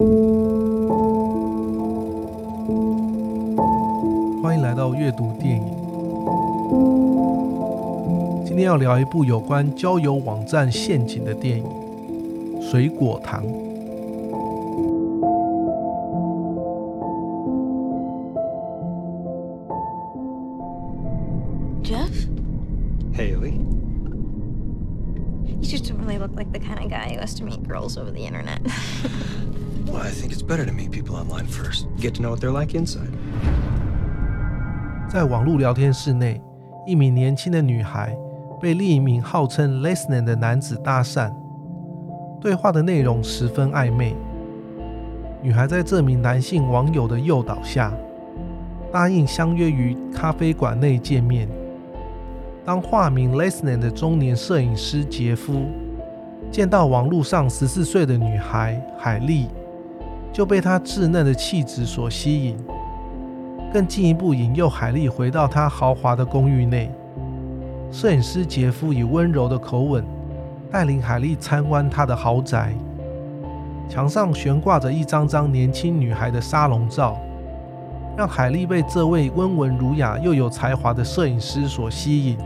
欢迎来到阅读电影。今天要聊一部有关交友网站陷阱的电影《水果糖》。Jeff。Haley。He just don't really look like the kind of guy who has to meet girls over the internet. Well, I think it's better to meet people online first. Get to know what they're like inside. 在网络聊天室内，一名年轻的女孩被另一名号称 Lesnan 的男子搭讪，对话的内容十分暧昧。女孩在这名男性网友的诱导下，答应相约于咖啡馆内见面。当化名 Lesnan 的中年摄影师杰夫。见到网络上十四岁的女孩海莉，就被她稚嫩的气质所吸引，更进一步引诱海莉回到她豪华的公寓内。摄影师杰夫以温柔的口吻带领海莉参观他的豪宅，墙上悬挂着一张张年轻女孩的沙龙照，让海莉被这位温文儒雅又有才华的摄影师所吸引。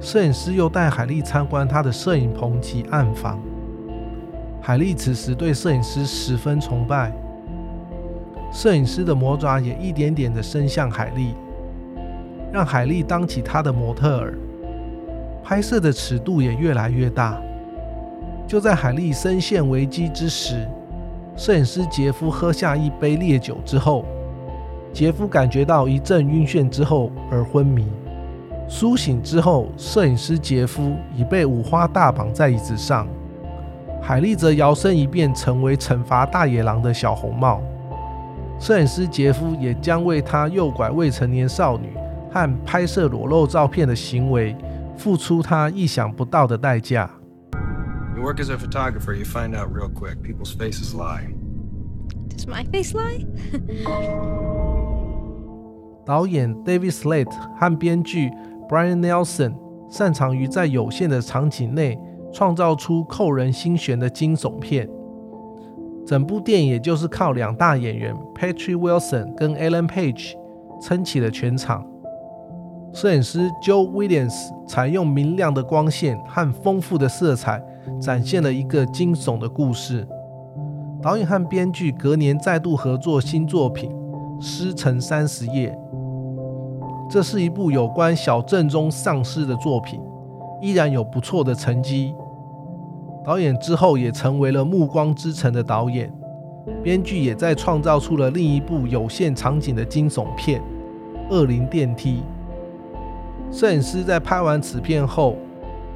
摄影师又带海莉参观他的摄影棚及暗房。海莉此时对摄影师十分崇拜，摄影师的魔爪也一点点的伸向海莉，让海莉当起他的模特儿，拍摄的尺度也越来越大。就在海莉深陷危机之时，摄影师杰夫喝下一杯烈酒之后，杰夫感觉到一阵晕眩之后而昏迷。苏醒之后，摄影师杰夫已被五花大绑在椅子上，海莉则摇身一变成为惩罚大野狼的小红帽。摄影师杰夫也将为他诱拐未成年少女和拍摄裸露照片的行为付出他意想不到的代价。You work as a photographer, you find out real quick people's faces lie. Does my face lie? 导演 David Slade 和编剧。Brian Nelson 擅长于在有限的场景内创造出扣人心弦的惊悚片。整部电影也就是靠两大演员 Patrick Wilson 跟 Ellen Page 撑起了全场。摄影师 Joe Williams 采用明亮的光线和丰富的色彩，展现了一个惊悚的故事。导演和编剧隔年再度合作新作品《尸城三十夜》。这是一部有关小镇中丧尸的作品，依然有不错的成绩。导演之后也成为了《暮光之城》的导演，编剧也在创造出了另一部有限场景的惊悚片《恶灵电梯》。摄影师在拍完此片后，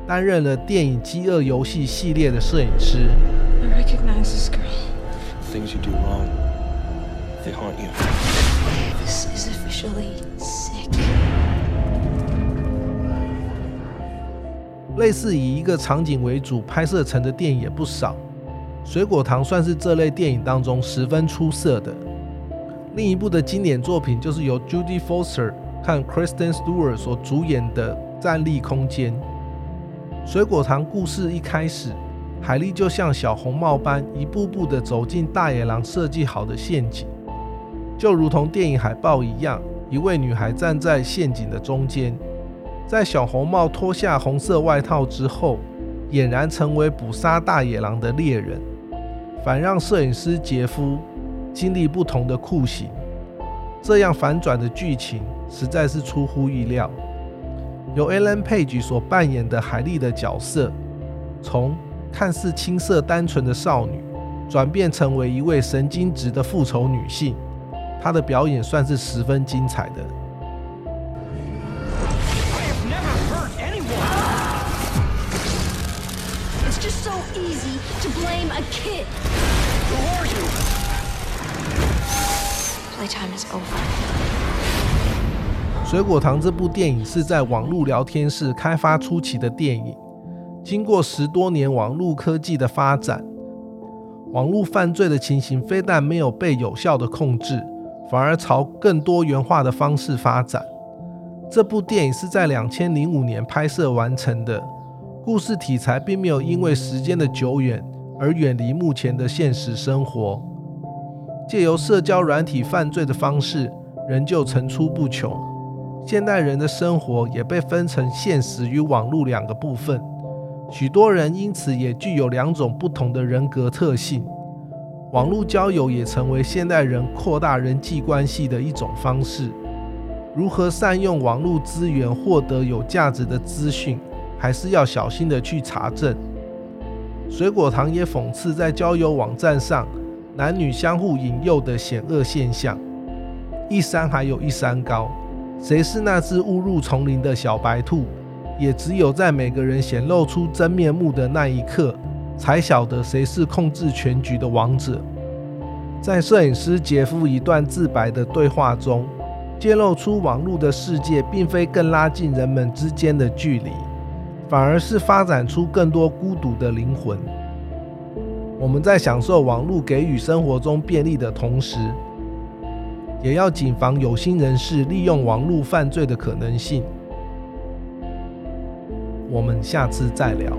担任了电影《饥饿游戏》系列的摄影师。类似以一个场景为主拍摄成的电影也不少，《水果糖》算是这类电影当中十分出色的。另一部的经典作品就是由 Judy Foster 和 Kristen Stewart 所主演的《站立空间》。《水果糖》故事一开始，海莉就像小红帽般一步步地走进大野狼设计好的陷阱，就如同电影海报一样，一位女孩站在陷阱的中间。在小红帽脱下红色外套之后，俨然成为捕杀大野狼的猎人，反让摄影师杰夫经历不同的酷刑。这样反转的剧情实在是出乎意料。由 Ellen Page 所扮演的海莉的角色，从看似青涩单纯的少女，转变成为一位神经质的复仇女性，她的表演算是十分精彩的。水果糖这部电影是在网络聊天室开发初期的电影，经过十多年网络科技的发展，网络犯罪的情形非但没有被有效的控制，反而朝更多元化的方式发展。这部电影是在两千零五年拍摄完成的，故事题材并没有因为时间的久远而远离目前的现实生活。借由社交软体犯罪的方式，仍旧层出不穷。现代人的生活也被分成现实与网络两个部分，许多人因此也具有两种不同的人格特性。网络交友也成为现代人扩大人际关系的一种方式。如何善用网络资源获得有价值的资讯，还是要小心的去查证。水果糖也讽刺在交友网站上男女相互引诱的险恶现象。一山还有一山高，谁是那只误入丛林的小白兔，也只有在每个人显露出真面目的那一刻，才晓得谁是控制全局的王者。在摄影师杰夫一段自白的对话中，揭露出网络的世界并非更拉近人们之间的距离，反而是发展出更多孤独的灵魂。我们在享受网络给予生活中便利的同时，也要谨防有心人士利用网络犯罪的可能性。我们下次再聊。